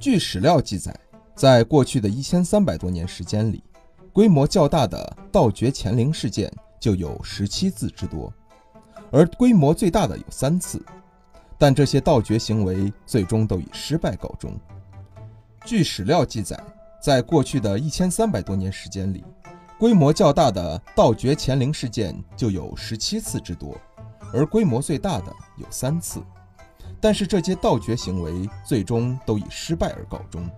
据史料记载，在过去的一千三百多年时间里，规模较大的盗掘乾陵事件就有十七次之多，而规模最大的有三次。但这些盗掘行为最终都以失败告终。据史料记载，在过去的一千三百多年时间里，规模较大的盗掘乾陵事件就有十七次之多，而规模最大的有三次。但是这些盗掘行为最终都以失败而告终。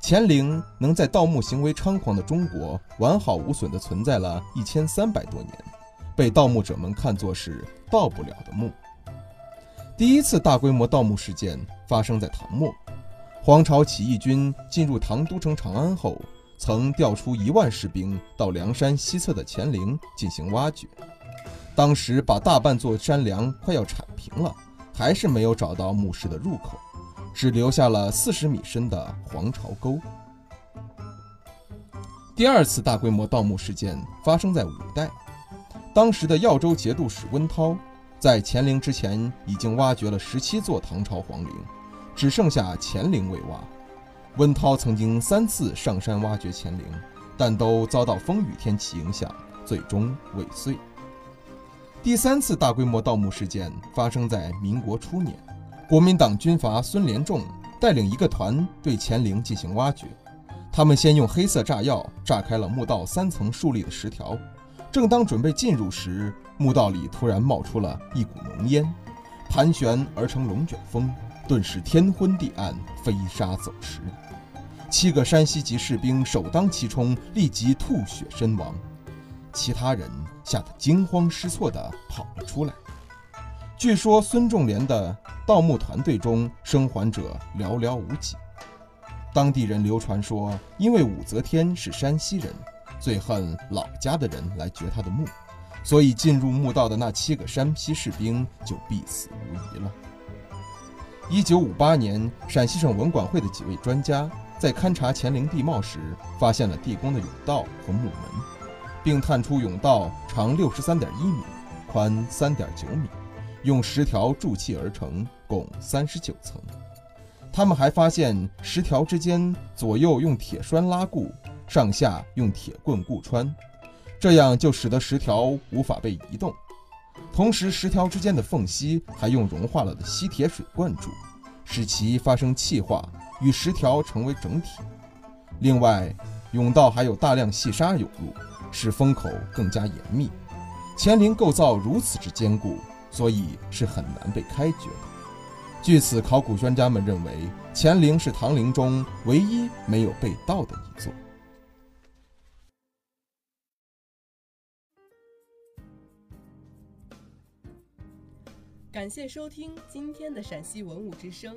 乾陵能在盗墓行为猖狂的中国完好无损地存在了一千三百多年，被盗墓者们看作是盗不了的墓。第一次大规模盗墓事件发生在唐末，黄巢起义军进入唐都城长安后，曾调出一万士兵到梁山西侧的乾陵进行挖掘。当时把大半座山梁快要铲平了，还是没有找到墓室的入口，只留下了四十米深的黄巢沟。第二次大规模盗墓事件发生在五代，当时的耀州节度使温韬。在乾陵之前，已经挖掘了十七座唐朝皇陵，只剩下乾陵未挖。温韬曾经三次上山挖掘乾陵，但都遭到风雨天气影响，最终未遂。第三次大规模盗墓事件发生在民国初年，国民党军阀孙连仲带领一个团对乾陵进行挖掘，他们先用黑色炸药炸开了墓道三层竖立的石条。正当准备进入时，墓道里突然冒出了一股浓烟，盘旋而成龙卷风，顿时天昏地暗，飞沙走石。七个山西籍士兵首当其冲，立即吐血身亡。其他人吓得惊慌失措地跑了出来。据说孙仲连的盗墓团队中生还者寥寥无几。当地人流传说，因为武则天是山西人。最恨老家的人来掘她的墓，所以进入墓道的那七个山西士兵就必死无疑了。一九五八年，陕西省文管会的几位专家在勘察乾陵地貌时，发现了地宫的甬道和墓门，并探出甬道长六十三点一米，宽三点九米，用石条筑砌而成，共三十九层。他们还发现石条之间左右用铁栓拉固。上下用铁棍固穿，这样就使得石条无法被移动。同时，石条之间的缝隙还用融化了的吸铁水灌注，使其发生气化，与石条成为整体。另外，甬道还有大量细沙涌入，使封口更加严密。乾陵构造如此之坚固，所以是很难被开掘的。据此，考古专家们认为，乾陵是唐陵中唯一没有被盗的一座。感谢收听今天的陕西文物之声，